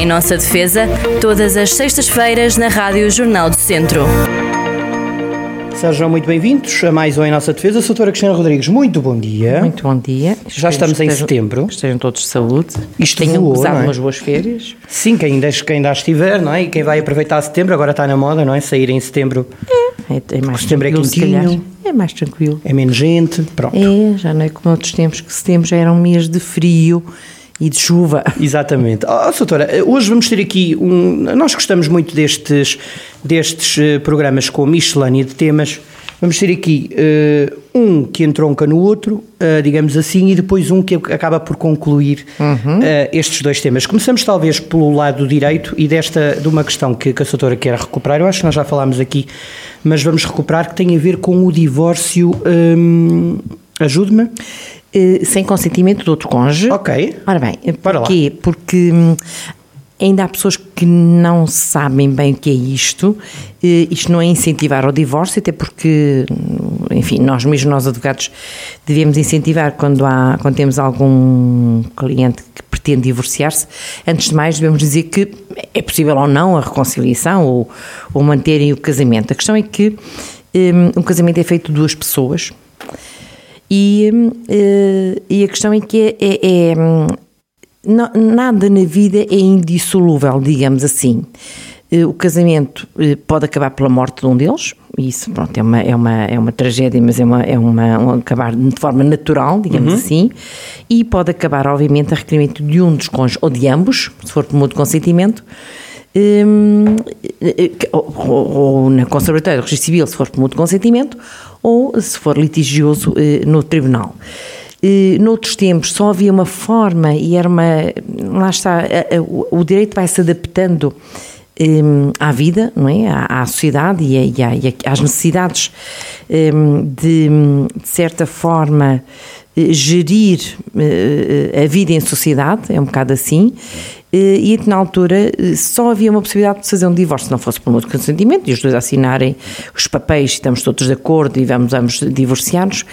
Em nossa defesa, todas as sextas-feiras na Rádio Jornal do Centro. Sejam muito bem-vindos a mais um Em Nossa Defesa. Sou a doutora Cristina Rodrigues, muito bom dia. Muito bom dia. Já estamos em estejam, setembro. que Estejam todos de saúde. Isto Tenham voou, gozado é? umas boas férias. Sim, quem ainda, quem ainda estiver, não é? E quem vai aproveitar setembro, agora está na moda, não é? Sair em setembro É, é mais Setembro é quentinho. É mais tranquilo. é menos gente, pronto. É, já não é como outros tempos, que setembro já era um mês de frio e de chuva. Exatamente. Oh, doutora, hoje vamos ter aqui um. Nós gostamos muito destes, destes eh, programas com miscelânea de temas. Vamos ter aqui eh, um que entronca no outro, eh, digamos assim, e depois um que acaba por concluir eh, estes dois temas. Começamos talvez pelo lado direito e desta de uma questão que, que a doutora quer recuperar. Eu acho que nós já falámos aqui, mas vamos recuperar que tem a ver com o divórcio. hum, Ajude-me. Eh, sem consentimento do outro cônjuge. Ok. Ora bem, lá. porquê? Porque hum, ainda há pessoas que não sabem bem o que é isto. Eh, Isto não é incentivar ao divórcio, até porque, hum, enfim, nós mesmos, nós advogados, devemos incentivar quando, há, quando temos algum cliente que pretende divorciar-se. Antes de mais, devemos dizer que é possível ou não a reconciliação ou, ou manterem o casamento. A questão é que hum, um casamento é feito de duas pessoas. E, eh, e a questão é que é, é- é, hum, na- nada na vida é indissolúvel, digamos assim. Eh, O casamento eh, pode acabar pela morte de um deles, isso pronto, é, uma, é, uma, é uma tragédia, mas é, uma, é uma, um acabar de forma natural, digamos assim, e pode acabar, obviamente, a requerimento de um dos cônjuges, ou de ambos, se for por mútuo consentimento, hum, ou, ou- ou na conservatória do registro civil, se for por mútuo consentimento, ou se for litigioso eh, no tribunal. Eh, Noutros tempos só havia uma forma e era uma. Lá está, o direito vai se adaptando hum, à vida, não é? À, sociedade e, e às necessidades de, de certa forma, eh, gerir eh, a vida em sociedade, é um bocado assim. Eh, E na altura eh, só havia uma possibilidade de fazer um divórcio, se não fosse por mútuo consentimento, e os dois assinarem os papéis, estamos todos de acordo e vamos ambos divorciar-nos.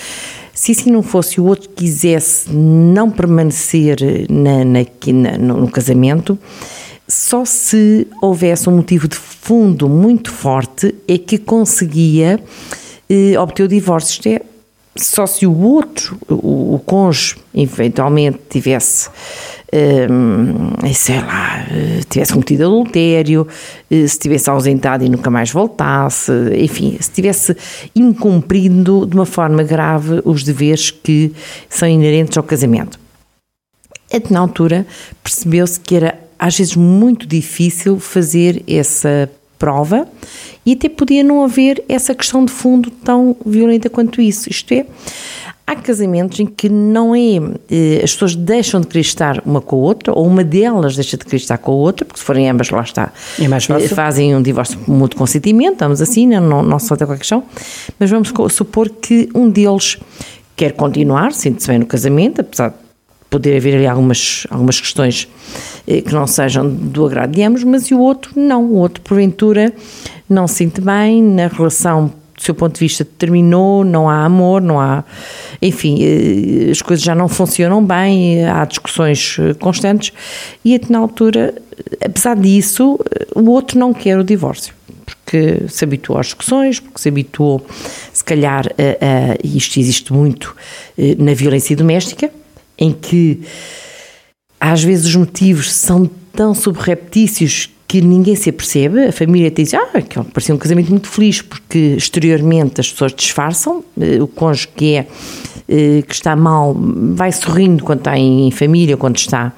Se assim não fosse o outro quisesse não permanecer na, na- na- no, no casamento, só se houvesse um motivo de fundo muito forte é que conseguia eh, obter o divórcio. Isto é, só se o outro, o, o cônjuge, eventualmente tivesse, sei lá, eh, tivesse cometido adultério, eh, se tivesse ausentado e nunca mais voltasse, enfim, se tivesse incumprindo de uma forma grave os deveres que são inerentes ao casamento. Até na altura percebeu-se que era às vezes muito difícil fazer essa prova e até podia não haver essa questão de fundo tão violenta quanto isso. Isto é, há casamentos em que não é, eh, as pessoas deixam de querer estar uma com a outra, ou uma delas deixa de querer estar com a outra, porque se forem ambas, lá está, É mais fácil. eh, fazem um divórcio por mútuo consentimento, estamos assim, não, não, se falta qualquer questão, mas vamos supor que um deles quer continuar, sente-se bem no casamento, apesar de poder haver ali algumas, algumas questões eh, que não sejam do agrado de ambos, mas e o outro não, o outro porventura não se sente bem, na relação seu ponto de vista terminou, não há amor, não há, enfim, eh, as coisas já não funcionam bem, eh, há discussões eh, constantes e até na altura, apesar disso, o outro não quer o divórcio porque se habituou às discussões, porque se habituou, se calhar, a, a, isto existe muito na violência doméstica, em que às vezes os motivos são tão subreptícios que ninguém se apercebe, a família diz, ah, aquilo parecia um casamento muito feliz, porque exteriormente as pessoas disfarçam, eh, o cônjuge que é, eh, que está mal, vai sorrindo quando está em família, quando está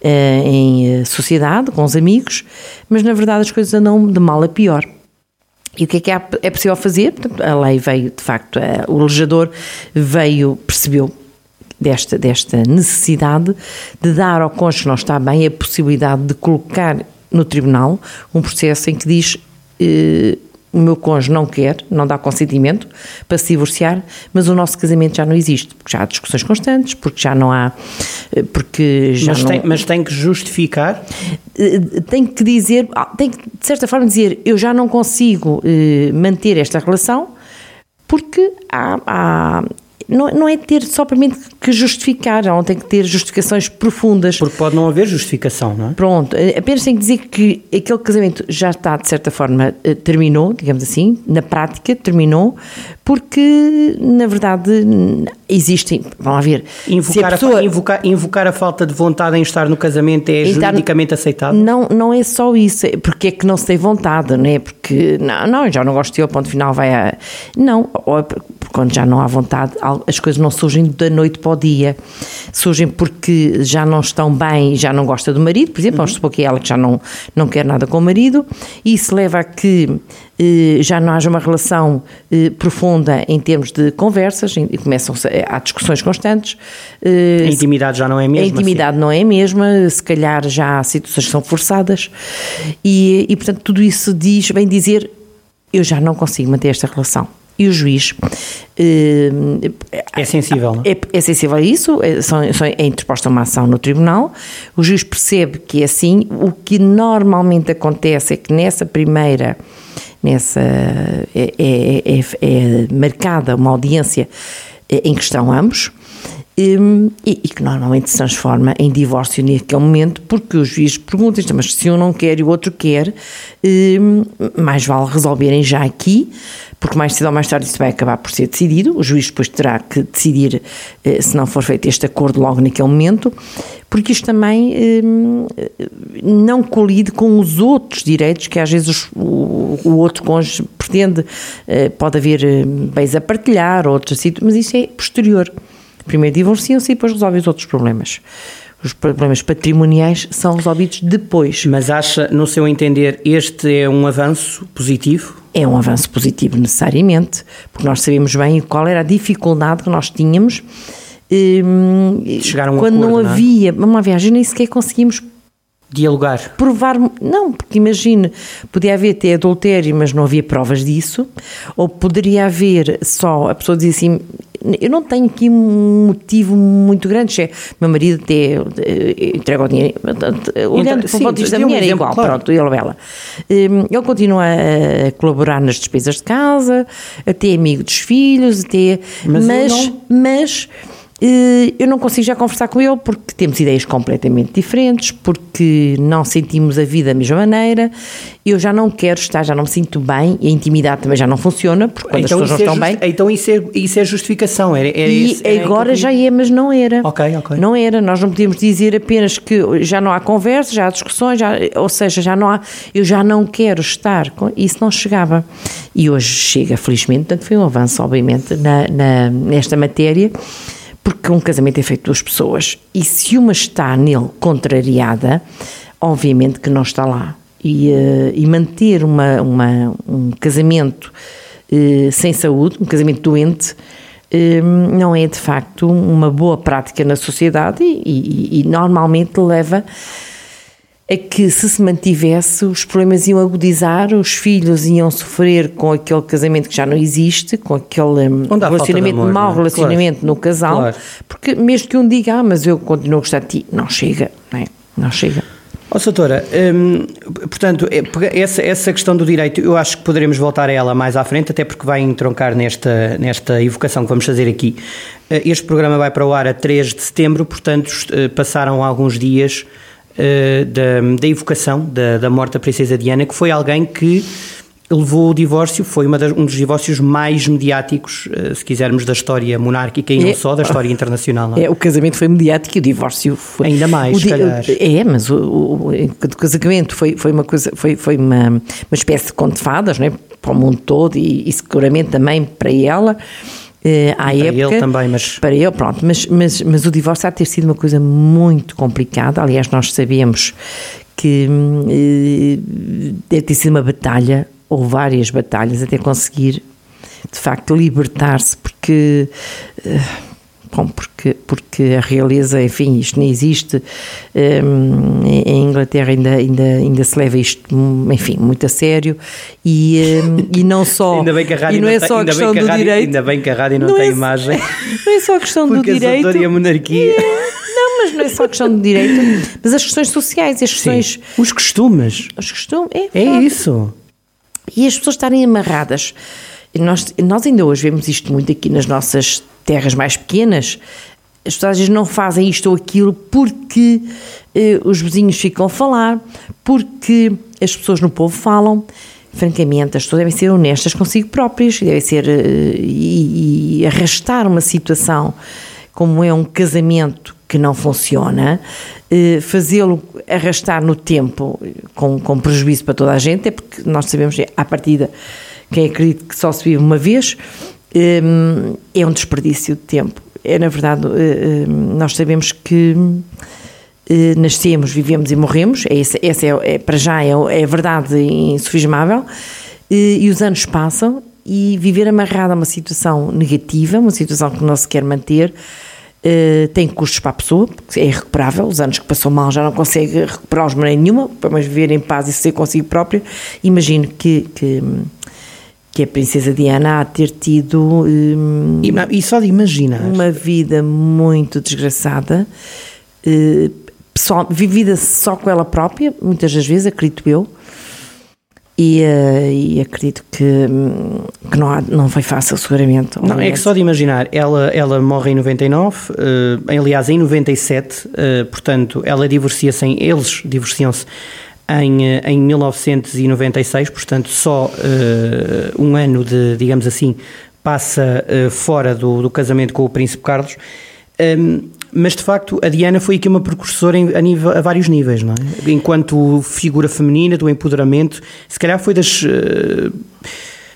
eh, em sociedade, com os amigos, mas na verdade as coisas andam de mal a pior. E o que é que é possível fazer? A lei veio, de facto, o legislador veio, percebeu desta, desta necessidade de dar ao cônjuge que não está bem a possibilidade de colocar no tribunal um processo em que diz eh, o meu cônjuge não quer, não dá consentimento para se divorciar, mas o nosso casamento já não existe, porque já há discussões constantes, porque já não há, eh, porque já Mas não... tem, mas tem que justificar. Eh, tem que dizer, ah, tem que de certa forma dizer, eu já não consigo eh, manter esta relação porque há, há- não, não é ter somente que justificar, não tem que ter justificações profundas. Porque pode não haver justificação, não é? Pronto, apenas tem que dizer que aquele casamento já está, de certa forma, terminou, digamos assim, na prática terminou, porque, na verdade, existem, vamos ver... Invocar a, pessoa, a, invocar, invocar a falta de vontade em estar no casamento é juridicamente aceitável? Não, não é só isso, é porque é que não se tem vontade, não é? Porque, não, não já não gosto dele, ponto final vai a... Não, ou é quando já não há vontade, as coisas não surgem da noite para o dia, surgem porque já não estão bem, já não gosta do marido, por exemplo, uhum. vamos supor que é ela que já não, não quer nada com o marido, e isso leva a que eh, já não haja uma relação eh, profunda em termos de conversas, e começam há discussões constantes. Eh, a intimidade já não é a mesma. A intimidade assim. não é a mesma, se calhar já há situações que são forçadas, e, e portanto tudo isso diz, vem dizer, eu já não consigo manter esta relação e o juiz é sensível, não? É, é sensível a isso, é, são, é interposta uma ação no tribunal, o juiz percebe que é assim, o que normalmente acontece é que nessa primeira nessa é, é, é, é marcada uma audiência em que estão ambos e, e, que normalmente se transforma em divórcio naquele momento porque o juiz pergunta mas se um não quer e o outro quer mais vale resolverem já aqui porque mais cedo ou mais tarde isso vai acabar por ser decidido, o juiz depois terá que decidir eh, se não for feito este acordo logo naquele momento, porque isto também eh, não colide com os outros direitos que às vezes o, o outro cônjuge pretende, eh, pode haver bens a partilhar, outros mas isso é posterior. Primeiro divorciam-se e depois resolvem os outros problemas os problemas patrimoniais são resolvidos depois. Mas acha, no seu entender, este é um avanço positivo? É um avanço positivo necessariamente, porque nós sabemos bem qual era a dificuldade que nós tínhamos um, chegar a um quando acordo, não havia não é? uma viagem, nem sequer conseguimos dialogar. Provar, não, porque imagine, podia haver até adultério, mas não havia provas disso, ou poderia haver só, a pessoa dizia assim, eu não tenho aqui um motivo muito grande, se é, meu marido até eh, entrega o dinheiro, olhando para o ponto de vista da mulher, é igual, claro. pronto, ele ou ela. Hum, ele continua a colaborar nas despesas de casa, até amigo dos filhos, até, mas, mas, mas eh, eu não consigo já conversar com ele porque temos ideias completamente diferentes, porque não sentimos a vida da mesma maneira. Eu já não quero estar, já não me sinto bem, e a intimidade também já não funciona, porque quando então, as pessoas não estão é bem. Então isso é, isso é justificação. Era, era e esse, era agora já é, mas não era. Ok, ok. Não era. Nós não podíamos dizer apenas que já não há conversa, já há discussões, já, ou seja, já não há. Eu já não quero estar. Com, isso não chegava. E hoje chega, felizmente, portanto foi um avanço, obviamente, na, na nesta matéria porque um casamento é feito de duas pessoas e se uma está nele contrariada, obviamente que não está lá. E, uh, e manter uma, uma, um casamento uh, sem saúde, um casamento doente, uh, não é de facto uma boa prática na sociedade e, e, e normalmente leva é que se se mantivesse os problemas iam agudizar, os filhos iam sofrer com aquele casamento que já não existe, com aquele hum, relacionamento, amor, mau é? relacionamento claro. no casal, claro. porque mesmo que um diga, ah, mas eu continuo a gostar de ti, não chega, não, é? não chega. Ó, oh, doutora, hum, portanto, é, essa, essa questão do direito, eu acho que poderemos voltar a ela mais à frente, até porque vai entroncar nesta, nesta evocação que vamos fazer aqui. Eh, este programa vai para o ar a 3 de setembro, portanto, eh, passaram alguns dias uh, da, da evocação da, da morte da princesa Diana, que foi alguém que levou o divórcio, foi das, um dos divórcios mais mediáticos, uh, se quisermos, da história monárquica e é, não só, da história internacional. É? é, o casamento foi mediático e o divórcio foi... Ainda mais, o, calhar. É, mas o, o, o, casamento foi, foi uma coisa, foi, foi uma, uma espécie de conto de fadas, não é? para o mundo todo e, e seguramente também para ela, Uh, à para época, ele também, mas... Para ele, pronto, mas, mas, mas o divórcio há de ter sido uma coisa muito complicada, aliás nós sabemos que uh, deve ter sido uma batalha, ou várias batalhas, até conseguir de facto libertar-se, porque... Uh, Bom, porque, porque a realeza, enfim, isto nem existe. Um, em Inglaterra ainda, ainda, ainda se leva isto, enfim, muito a sério. E, um, e não só. ainda bem que a rádio e não, é só a questão do rádio, direito. Ainda bem que a rádio não, não tem é, imagem. Não é só a questão do direito. Porque a monarquia. Não, mas não é só a questão do direito, mas as questões sociais, as questões. Sim. Os costumes. Os costumes, é. É isso. E as pessoas estarem amarradas. Nós, nós ainda hoje vemos isto muito aqui nas nossas terras mais pequenas, as pessoas às vezes não fazem isto ou aquilo porque eh, os vizinhos ficam a falar, porque as pessoas no povo falam. Francamente, as pessoas devem ser honestas consigo próprias, devem ser eh, e, e arrastar uma situação como é um casamento que não funciona, eh, fazê-lo arrastar no tempo com, com prejuízo para toda a gente, é porque nós sabemos, à partida, quem acredita que só se vive uma vez, é um desperdício de tempo. É, na verdade, eh, nós sabemos que nascemos, vivemos e morremos, essa, essa é, é, para já é, é verdade insufismável, e, os anos passam e viver amarrado a uma situação negativa, uma situação que não se quer manter, Uh, tem custos para a pessoa, é irrecuperável, os anos que passou mal já não consegue recuperá-los de maneira nenhuma, para mais viver em paz e ser consigo própria. Imagino que, que, que, a Princesa Diana há ter tido. Um, e, e, só de imaginar. Uma vida muito desgraçada, uh, pessoal, vivida só com ela própria, muitas das vezes, acredito eu, e, uh, e, acredito que, hum, que não, há, não foi fácil, seguramente. Não, é que só de imaginar, ela, ela morre em 99, uh, eh, aliás, em 97, uh, eh, portanto, ela divorcia-se, eles divorciam-se em, em 1996, portanto, só um ano de, digamos assim, passa fora do, do casamento com o Príncipe Carlos. Um, mas de facto a Diana foi aqui uma precursora em, a, nível, a, vários níveis, não é? Enquanto figura feminina, do empoderamento, se calhar foi das, uh,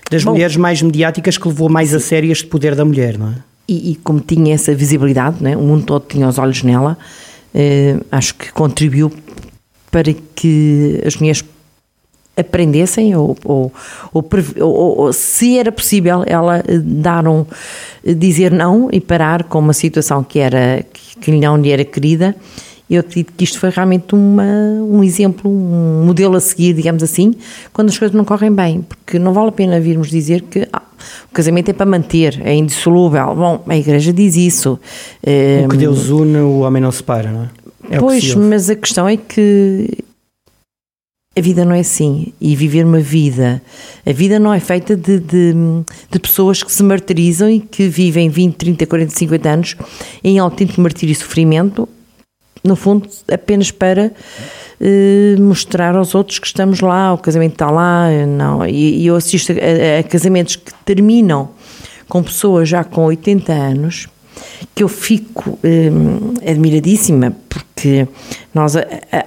das Bom, mulheres mais mediáticas que levou mais a sério este poder da mulher, não é? E, e como tinha essa visibilidade, não é? o mundo todo tinha os olhos nela, uh, acho que contribuiu para que as mulheres aprendessem ou, ou, ou, ou, se era possível ela eh, dar um, eh, dizer não e parar com uma situação que era que não lhe era querida eu acredito que isto foi realmente uma, um exemplo, um modelo a seguir, digamos assim, quando as coisas não correm bem, porque não vale a pena virmos dizer que ah, o casamento é para manter, é indissolúvel. Bom, a Igreja diz isso. O que Deus une, o homem não separa, não é? É pois, mas a questão é que a vida não é assim. E viver uma vida. A vida não é feita de, de, de, pessoas que se martirizam e que vivem 20, 30, 40, 50 anos em autêntico martírio e sofrimento, no fundo, apenas para eh, mostrar aos outros que estamos lá, o casamento está lá. Não. E, e eu assisto a, a casamentos que terminam com pessoas já com 80 anos que eu fico hum, admiradíssima, porque nós,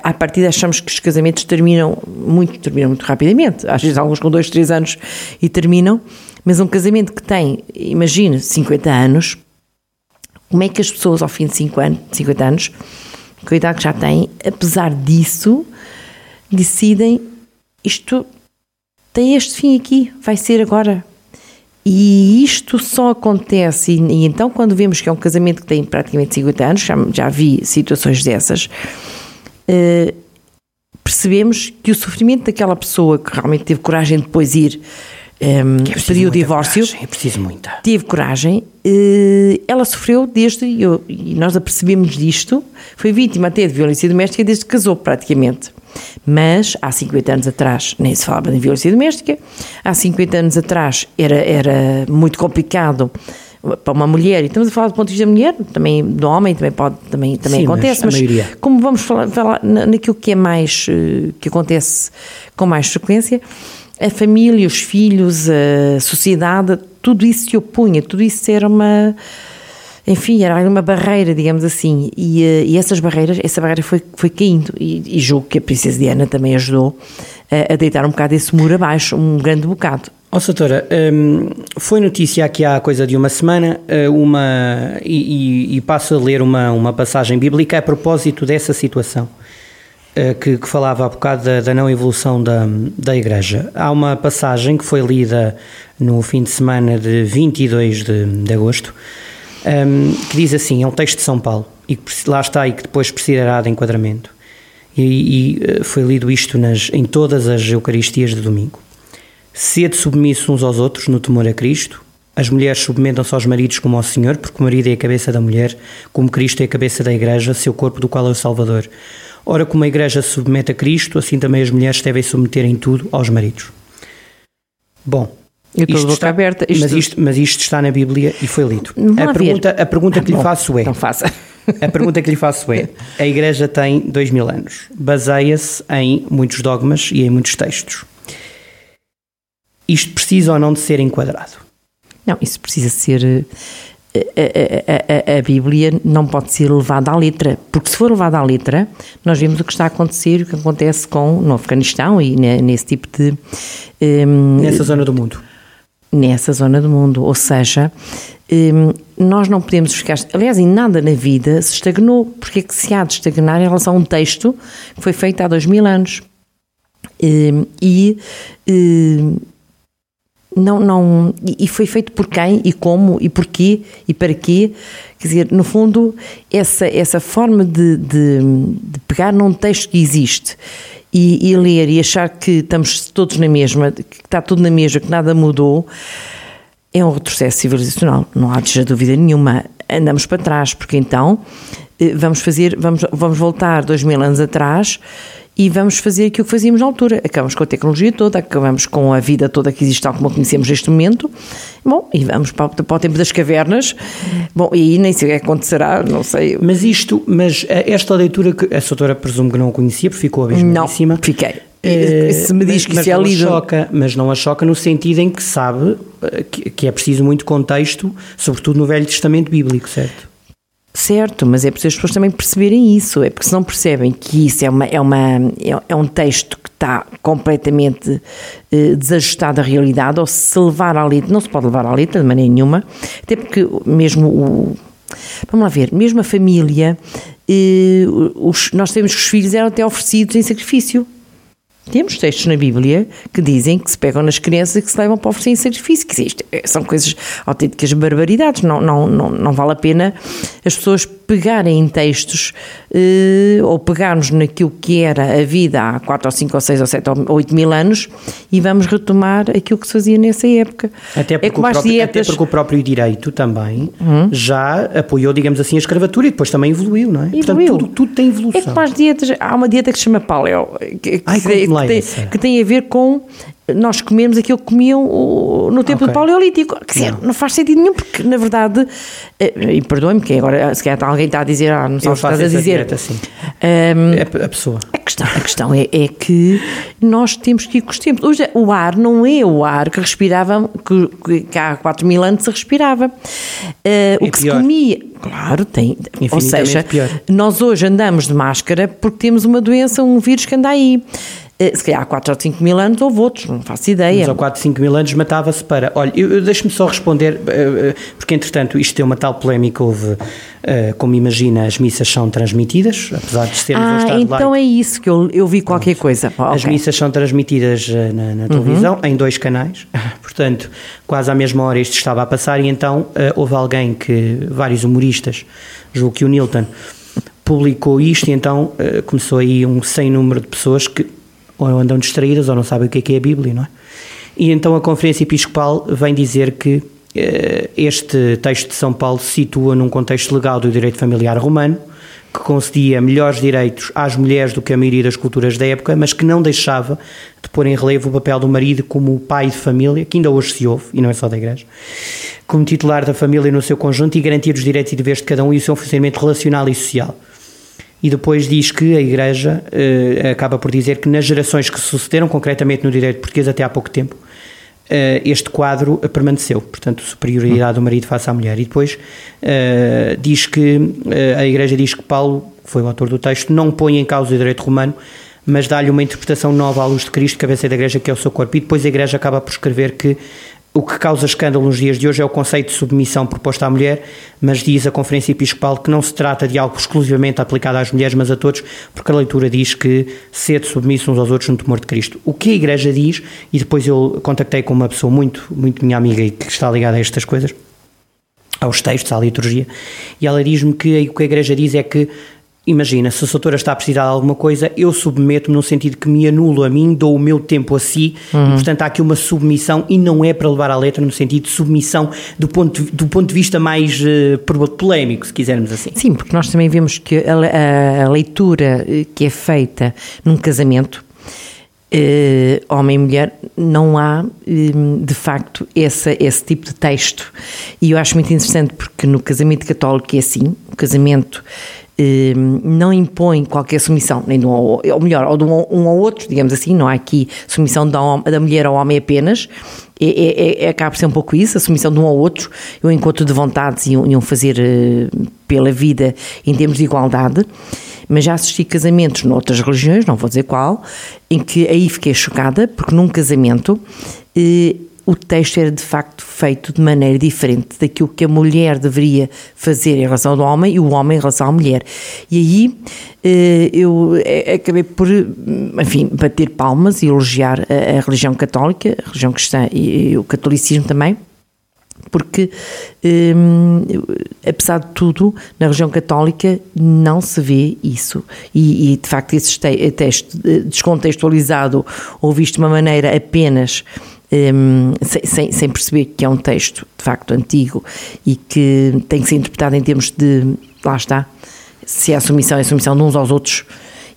à partida, achamos que os casamentos terminam muito, terminam muito rapidamente, às vezes alguns com dois, três anos e terminam, mas um casamento que tem, imagine, 50 anos, como é que as pessoas ao fim de 5 anos, 50 anos, com a idade que já têm, apesar disso, decidem isto tem este fim aqui, vai ser agora, e isto só acontece, e, e, então quando vemos que é um casamento que tem praticamente 50 anos, já, já vi situações dessas, uh, percebemos que o sofrimento daquela pessoa que realmente teve coragem de depois ir um, é pedir o divórcio, coragem, é preciso muita. Teve coragem, uh, ela sofreu desde, eu, e nós apercebemos disto, foi vítima até de violência doméstica desde que casou praticamente. Mas há 50 anos atrás nem se falava de violência doméstica, há 50 anos atrás era, era muito complicado para uma mulher, e estamos a falar do ponto de vista da mulher, também do homem, também pode, também, também Sim, acontece, mas, mas como vamos falar, falar naquilo que é mais, eh, que acontece com mais frequência, a família, os filhos, a sociedade, tudo isso se opunha, tudo isso era uma enfim, era uma barreira, digamos assim, e, eh, e essas barreiras, essa barreira foi, foi caindo, e, e julgo que a Princesa Diana também ajudou a, a deitar um bocado esse muro abaixo, um grande bocado. Ó, oh, um, foi notícia aqui há coisa de uma semana, eh, uma, e, e, passo a ler uma, uma passagem bíblica a propósito dessa situação, eh, que, que falava há bocado da, da, não evolução da, da Igreja. Há uma passagem que foi lida no fim de semana de 22 de, de agosto, um, que diz assim: é um texto de São Paulo, e que lá está, e que depois precisará de enquadramento. E, e eh, foi lido isto nas, em todas as Eucaristias de domingo. Sede submissos uns aos outros no temor a Cristo. As mulheres submetam-se aos maridos como ao Senhor, porque o marido é a cabeça da mulher, como Cristo é a cabeça da Igreja, seu corpo do qual é o Salvador. Ora, como a Igreja se submete a Cristo, assim também as mulheres devem submeter em tudo aos maridos. Bom, Eu estou de boca está, aberta. Isto... Mas, isto, mas isto está na Bíblia e foi lido. A pergunta, a pergunta, que lhe faço é. Então faça. A pergunta que lhe faço é: a Igreja tem dois mil anos, baseia-se em muitos dogmas e em muitos textos. Isto precisa ou não de ser enquadrado? Não, isso precisa ser. A, a, a, a, Bíblia não pode ser levada à letra, porque se for levada à letra, nós vemos o que está a acontecer, o que acontece com no Afeganistão e nesse tipo de. Um, Nessa zona do mundo. Nessa zona do mundo, ou seja, um, nós não podemos ficar. Aliás, em nada na vida se estagnou, porque é que se há de estagnar em relação a um texto que foi feito há dois mil anos. Um, e não, não, e foi feito por quem e como e porquê e para quê. Quer dizer, no fundo, essa, essa forma de, de, de pegar num texto que existe e, e, ler e achar que estamos todos na mesma, que está tudo na mesma, que nada mudou, é um retrocesso civilizacional, não há dúvida nenhuma. Andamos para trás, porque então eh, vamos fazer, vamos, vamos voltar dois mil anos atrás e vamos fazer aquilo que fazíamos na altura. Acabamos com a tecnologia toda, acabamos com a vida toda que existe tal como a conhecemos neste momento. Bom, e vamos para, para o tempo das cavernas. Bom, e aí nem sei o que acontecerá, não sei. Mas isto, mas esta leitura que a doutora presumo que não conhecia, porque ficou abismadíssima. Não, fiquei. Eh, Se me diz mas, que isso é lido. Choca, mas não a choca no sentido em que sabe eh, que, que é preciso muito contexto, sobretudo no Velho Testamento Bíblico, certo? Certo, mas é preciso as pessoas também perceberem isso, é porque se não percebem que isso é, uma, é, uma, é, é um texto que está completamente eh, desajustado à realidade, ou se levar à letra, não se pode levar à letra de maneira nenhuma, até porque mesmo o. Vamos lá ver, mesmo a família, eh, os, nós sabemos que os filhos eram até oferecidos em sacrifício. Temos textos na Bíblia que dizem que se pegam nas crianças e que se levam para oferecer em sacrifício. Que é, são coisas autênticas barbaridades. Não, não, não, não vale a pena as pessoas pegarem em textos eh, ou pegarmos naquilo que era a vida há 4 ou 5 ou 6 ou 7 ou 8 mil anos e vamos retomar aquilo que se fazia nessa época. Até porque, é o, próprio, dietas... até porque o próprio direito também hum? já apoiou, digamos assim, a escravatura e depois também evoluiu, não é? Evoluiu. Portanto, tudo, tudo tem evolução. É como as dietas, há uma dieta que se chama paleo, que, Ai, que, que, tem, que tem a ver com nós comemos aquilo que comiam no tempo okay. do Paleolítico. Quer dizer, não. não. faz sentido nenhum, porque na verdade, eh, e perdoe-me, que agora se calhar alguém está a dizer, ah, não sabes o que estás a dizer. Dieta, assim. um, é a pessoa. A questão, a questão é, é, que nós temos que ir com os tempos. Hoje, o ar não é o ar que respirava, que, que há 4 mil anos se respirava. Uh, o que pior. se comia, claro, tem. Ou seja, pior. nós hoje andamos de máscara porque temos uma doença, um vírus que anda aí. Eh, se calhar há 4 ou 5 mil anos houve outros, não faço ideia. Mas há 4 ou 5 mil anos matava-se para. Olha, eu, deixe-me só responder, eh, eh, porque entretanto isto tem uma tal polémica, houve, como imagina, as missas são transmitidas, apesar de sermos ah, um Estado então é isso que eu, eu vi qualquer Pronto. coisa. as okay. missas são transmitidas na, na televisão, uhum. em dois canais, portanto, quase à mesma hora isto estava a passar, e então houve alguém que, vários humoristas, julgo que o Nilton, publicou isto, e então começou aí um sem número de pessoas que ou andam distraídas ou não sabem o que é que é a Bíblia, não é? E então a Conferência Episcopal vem dizer que eh, este texto de São Paulo se situa num contexto legal do direito familiar romano, que concedia melhores direitos às mulheres do que a maioria das culturas da época, mas que não deixava de pôr em relevo o papel do marido como pai de família, que ainda hoje se ouve, e não é só da Igreja, como titular da família no seu conjunto e garantir os direitos e deveres de cada um e o seu funcionamento relacional e social e depois diz que a Igreja uh, acaba por dizer que nas gerações que sucederam, concretamente no direito português até há pouco tempo, uh, este quadro permaneceu, portanto, superioridade do marido face à mulher. E depois uh, diz que a Igreja diz que Paulo, que foi o autor do texto, não põe em causa o direito romano, mas dá-lhe uma interpretação nova à luz de Cristo, cabeça da Igreja, que é o seu corpo. E depois a Igreja acaba por escrever que o que causa escândalo nos dias de hoje é o conceito de submissão proposto à mulher, mas diz a Conferência Episcopal que não se trata de algo exclusivamente aplicado às mulheres, mas a todos, porque a leitura diz que sede submisso uns aos outros no temor de Cristo. O que a Igreja diz, e depois eu contactei com uma pessoa muito, muito minha amiga e que está ligada a estas coisas, aos textos, à liturgia, e ela diz-me que o que a Igreja diz é que Imagina, se a doutora está a precisar de alguma coisa, eu submeto-me no sentido que me anulo a mim, dou o meu tempo a si, uhum. e, portanto há aqui uma submissão, e não é para levar à letra no sentido de submissão do ponto, do ponto de vista mais uh, polémico, se quisermos assim. Sim, porque nós também vemos que a, a, a leitura eh, que é feita num casamento Uh, homem e mulher, não há um, de facto essa, esse tipo de texto. E eu acho muito interessante porque no casamento católico é assim: o casamento não impõe qualquer submissão, nem de um ou, ou melhor, ou de um, um ao outro, digamos assim, não há aqui submissão da, mulher ao homem apenas. É, é, é, acaba por ser um pouco isso, a submissão de um ao outro, o encontro de vontades e um, fazer uh, pela vida em termos de igualdade mas já assisti casamentos noutras religiões, não vou dizer qual, em que aí fiquei chocada, porque num casamento eh, o texto era de facto feito de maneira diferente daquilo que a mulher deveria fazer em relação ao homem e o homem em relação à mulher. E aí eh, eu eh, acabei por, enfim, bater palmas e elogiar a, religião católica, a religião cristã e, e o catolicismo também, porque, hum, apesar de tudo, na região católica não se vê isso. E, e de facto, esse texto descontextualizado ou visto de uma maneira apenas. Um, sem, sem, perceber que é um texto de facto antigo e que tem que ser interpretado em termos de lá está, se é a submissão, é a submissão de uns aos outros,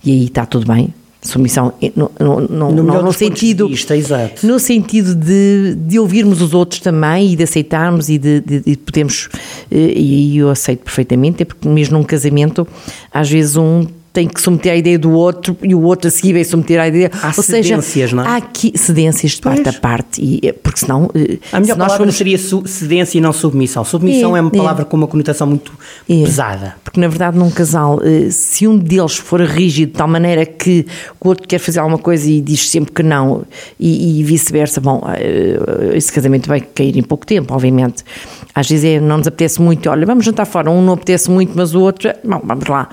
e aí está tudo bem, submissão no, no, no, no, no sentido vista, no sentido de, de ouvirmos os outros também e de aceitarmos e de, de, de podermos eh, e eu aceito perfeitamente é porque mesmo num casamento às vezes um tem que submeter a ideia do outro e o outro a seguir vai submeter a ideia. Há Ou cedências, seja, não é? Há aqui cedências de parte a parte, e, eh, porque senão. Eh, a melhor se palavra formos... seria cedência e não submissão. Submissão é, é uma palavra é. com uma conotação muito é. pesada. Porque na verdade, num casal, eh, se um deles for rígido de tal maneira que o outro quer fazer alguma coisa e diz sempre que não, e, e vice-versa, bom, esse casamento vai cair em pouco tempo, obviamente. Às vezes é, não nos apetece muito, olha, vamos jantar fora, um não apetece muito, mas o outro, bom, vamos lá.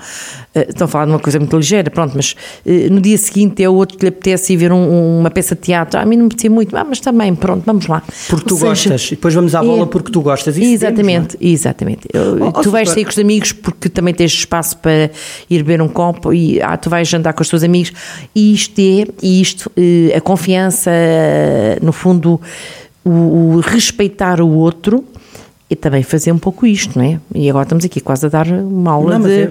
Estão a falar de uma coisa muito ligeira, pronto, mas uh, no dia seguinte é o outro que lhe apetece ir ver um, uma peça de teatro. Ah, a mim não me apetecia muito, ah, mas também, pronto, vamos lá. Porque tu seja, gostas, e depois vamos à bola é, porque tu gostas. Isso exatamente, temos, é? exatamente. Eu, oh, tu vais sair com os amigos porque também tens espaço para ir beber um copo e ah, tu vais jantar com os teus amigos. E isto é, isto, uh, a confiança, no fundo, o, o respeitar o outro e também fazer um pouco isto, não é? E agora estamos aqui quase a dar uma aula não, de, é...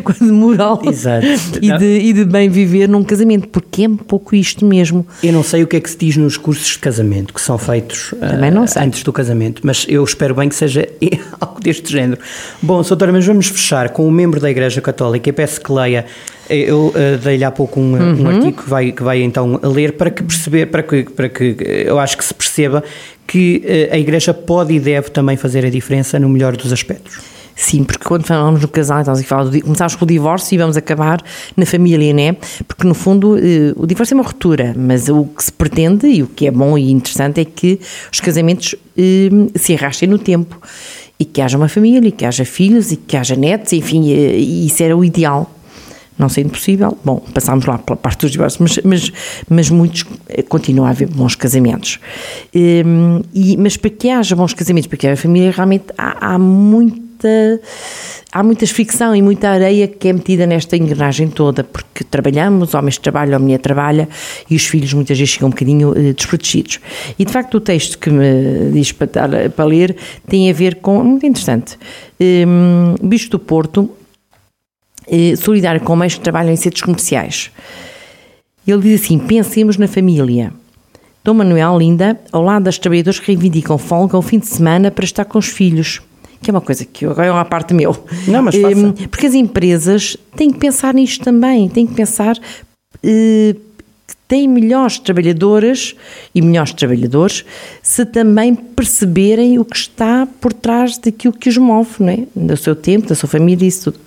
de moral Exato. E, de, e de bem viver num casamento, porque é um pouco isto mesmo. Eu não sei o que é que se diz nos cursos de casamento que são feitos uh, antes do casamento, mas eu espero bem que seja algo deste género. Bom, doutora, mas vamos fechar com um membro da Igreja Católica e peço que leia eu uh, dei-lhe há pouco um, uhum. um artigo que vai, que vai então ler para que perceber, para que, para que eu acho que se perceba que uh, a Igreja pode e deve também fazer a diferença no melhor dos aspectos. Sim, porque quando falamos no casal, então, começamos com o divórcio e vamos acabar na família, né? Porque no fundo o divórcio é uma ruptura, mas o que se pretende e o que é bom e interessante é que os casamentos se arrastem no tempo e que haja uma família, e que haja filhos e que haja netos, enfim, isso era o ideal não sendo possível, bom, passámos lá pela parte dos divórcios, mas, mas, mas muitos eh, continuam a haver bons casamentos. Um, e, mas para que haja bons casamentos, para que haja família, realmente há, há muita há muita fricção e muita areia que é metida nesta engrenagem toda, porque trabalhamos, homens trabalham, a mulher trabalha e os filhos muitas vezes ficam um bocadinho uh, desprotegidos. E de facto o texto que me diz para, para ler tem a ver com, muito interessante, um, Bicho do Porto eh, solidário com mães que trabalham em centros comerciais. Ele diz assim: pensemos na família. Dom Manuel Linda, ao lado das trabalhadoras que reivindicam folga ao fim de semana para estar com os filhos. Que é uma coisa que agora é uma parte meu. Não, mas faça. Porque as empresas têm que pensar nisto também, têm que pensar eh, têm melhores trabalhadoras e melhores trabalhadores se também perceberem o que está por trás daquilo que os move, não é? do seu tempo, da sua família, isso tudo.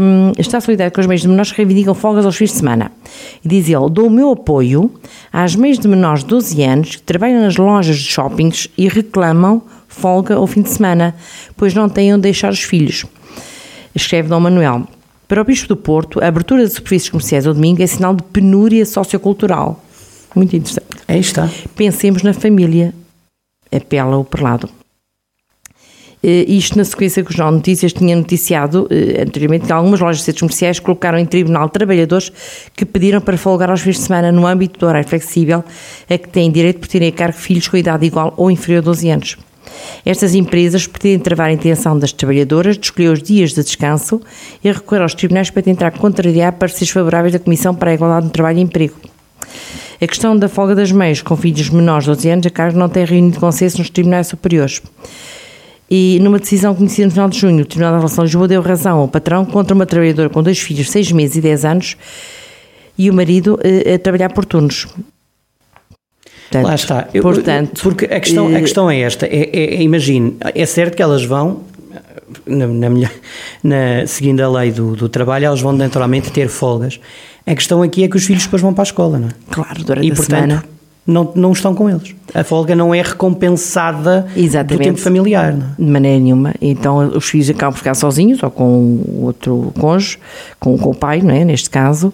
Um, está solidário com os meios de menores que reivindicam folgas aos fins de semana. E diz ele: dou o meu apoio às meios de menores de 12 anos que trabalham nas lojas de shoppings e reclamam folga ao fim de semana, pois não têm onde deixar os filhos. Escreve Dom Manuel. Para o Bispo do Porto, a abertura de superfícies comerciais ao domingo é sinal de penúria sociocultural. Muito interessante. Aí está. Pensemos na família. Apela o perlado. Eh, isto na sequência que o Jornal Notícias tinha noticiado eh, anteriormente que algumas lojas de centros comerciais colocaram em tribunal trabalhadores que pediram para folgar aos fins de semana no âmbito do horário flexível a que têm direito por terem a cargo filhos com idade igual ou inferior a 12 anos. Estas empresas pretendem travar a intenção das trabalhadoras de escolher os dias de descanso e recorrer aos tribunais para tentar contrariar pareceres favoráveis da Comissão para a Igualdade no Trabalho e Emprego. A questão da folga das mães com filhos menores de 12 anos, a cargo não tem reunido consenso nos tribunais superiores. E numa decisão conhecida no final de junho, o Tribunal da Relação de Lisboa deu razão ao patrão contra uma trabalhadora com dois filhos, 6 meses e 10 anos, e o marido eh, a trabalhar por turnos. Portanto, Lá está. Eu, portanto, porque a questão, a eh, questão é esta: é, é, é, imagine, é certo que elas vão, na, na, na, seguindo a lei do, do trabalho, elas vão naturalmente ter folgas. A questão aqui é que os filhos depois vão para a escola, não é? Claro, durante e, a portanto, semana. Não, não estão com eles. A folga não é recompensada Exatamente. do tempo familiar. Não é? De maneira nenhuma. Então os filhos acabam por ficar sozinhos ou com outro cônjuge, com, com o pai, não é? neste caso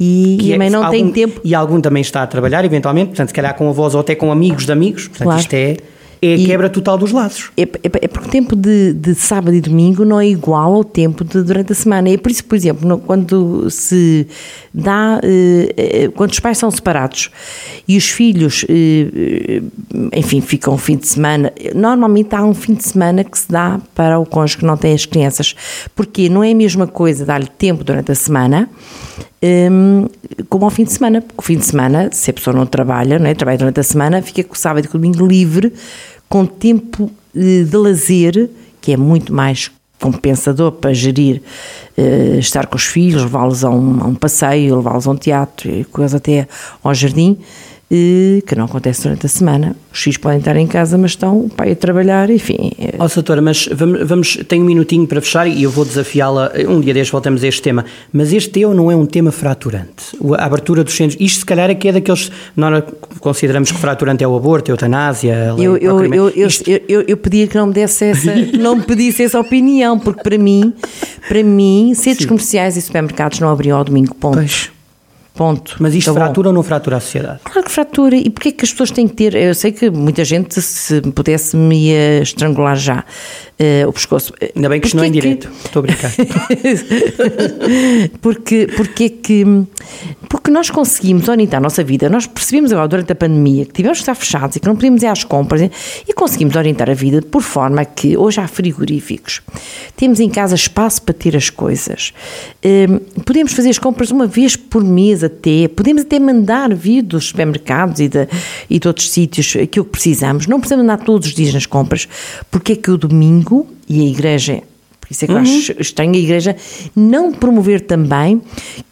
e, e também é, não algum, tem tempo. E algum também está a trabalhar, eventualmente, portanto, se calhar com avós ou até com amigos de amigos, portanto, claro. isto é é a e quebra total dos laços. É, é, é, porque o tempo de, de, sábado e domingo não é igual ao tempo de durante a semana. É por isso, por exemplo, no, quando se dá, eh, eh, quando os pais são separados e os filhos, eh, enfim, ficam um fim de semana, normalmente há um fim de semana que se dá para o cônjuge que não tem as crianças. Porque não é a mesma coisa dar-lhe tempo durante a semana um, como ao fim de semana. Porque o fim de semana, se a pessoa não trabalha, não é? trabalha durante a semana, fica com o sábado e com o domingo livre, com tempo de, de lazer, que é muito mais compensador para gerir, uh, estar com os filhos, levá-los a, um, a um, passeio, levá-los a um teatro, coisa até ao jardim que não acontece durante a semana. Os filhos podem estar em casa, mas estão o pai a trabalhar, enfim. Ó, oh, doutora, mas vamos, vamos, tenho um minutinho para fechar e eu vou desafiá-la, um dia destes voltamos a este tema, mas este eu não é um tema fraturante. A abertura dos centros, isto se calhar é que é daqueles, nós consideramos que fraturante é o aborto, a eutanásia, a eu, eu, eu, eu, eu, eu pedia que não me desse essa, não me pedisse essa opinião, porque para mim, para mim, centros Sim. comerciais e supermercados não abriam ao domingo, ponto. Pois. Ponto. Mas isto tá fratura bom. ou não fratura a sociedade? Claro que fratura. E porquê é que as pessoas têm que ter. Eu sei que muita gente, se pudesse, me ia estrangular já uh, o pescoço. Ainda bem que isto não é em direito. Que... Estou a brincar. porque, porque é que. Porque nós conseguimos orientar a nossa vida. Nós percebemos agora, durante a pandemia, que tivemos que estar fechados e que não podíamos ir às compras e conseguimos orientar a vida por forma que hoje há frigoríficos. Temos em casa espaço para ter as coisas. Uh, podemos fazer as compras uma vez por mês até, podemos até mandar vir dos supermercados e de, e de outros sítios aquilo que precisamos, não precisamos andar todos os dias nas compras, porque é que o domingo e a Igreja por isso é que uhum. eu acho estranho a Igreja não promover também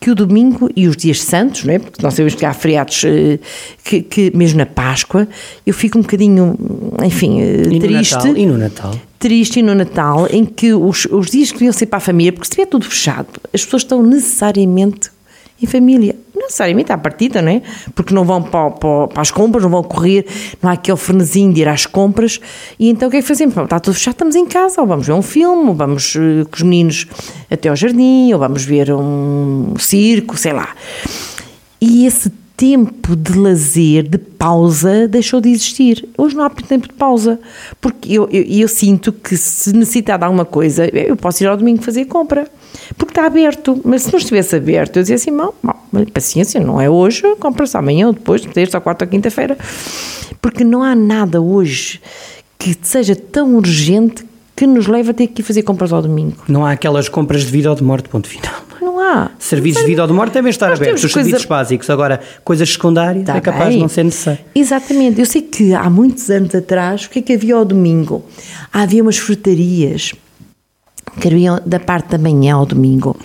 que o domingo e os dias santos, não é? porque nós sabemos que há feriados eh, que, que, mesmo na Páscoa, eu fico um bocadinho, enfim, eh, e triste. Natal, e no Natal? Triste e no Natal, em que os, os dias que deviam ser para a família, porque se estiver tudo fechado, as pessoas estão necessariamente em família. Necessariamente à partida, não é? Porque não vão para, para, para, as compras, não vão correr, não há aquele frenesim de ir às compras. E então o que é que fazemos? Está tudo fechado, estamos em casa, ou vamos ver um filme, ou vamos uh, com os meninos até ao jardim, ou vamos ver um circo, sei lá. E esse tempo de lazer, de pausa, deixou de existir. Hoje não há tempo de pausa, porque eu, eu, eu, sinto que se necessitar de alguma coisa, eu posso ir ao domingo fazer compra, porque está aberto. Mas se não estivesse aberto, eu dizia assim, não, não paciência, não é hoje, compra-se amanhã ou depois, terça quarta ou quinta-feira. Porque não há nada hoje que seja tão urgente que nos leva a ter que fazer compras ao domingo. Não há aquelas compras de vida ou de morte, ponto final. Não há. Serviços de vida ou de morte devem estar abertos, os coisa... serviços básicos. Agora, coisas secundárias tá é capaz bem. de não ser necessário. Exatamente. Eu sei que há muitos anos atrás, o que é que havia ao domingo? Havia umas frutarias que haviam da parte da manhã ao domingo.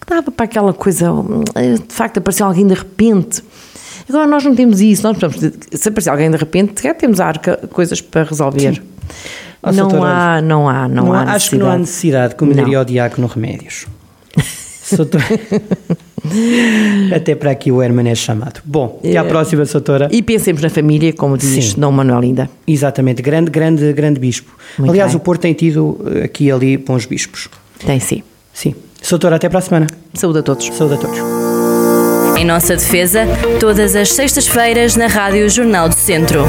Que dava para aquela coisa, de facto, apareceu alguém de repente. Agora nós não temos isso, nós se aparecer alguém de repente, já temos arca, coisas para resolver. Sim. não, há, não há, não, não há, Acho que não há necessidade, como não. diria o Diácono Remédios. Soutor... Até para aqui o Herman é chamado. Bom, até à é. próxima, Soutora. E pensemos na família, como diz Sim. Dom Manuel Linda. Exatamente, grande, grande, grande bispo. Muito Aliás, bem. o Porto tem tido eh, aqui e ali bons bispos. Tem sim. Sim. Soutora, até para a semana. Saúde a todos. Saúde a todos. Em nossa defesa, todas as sextas-feiras na Rádio Jornal do Centro.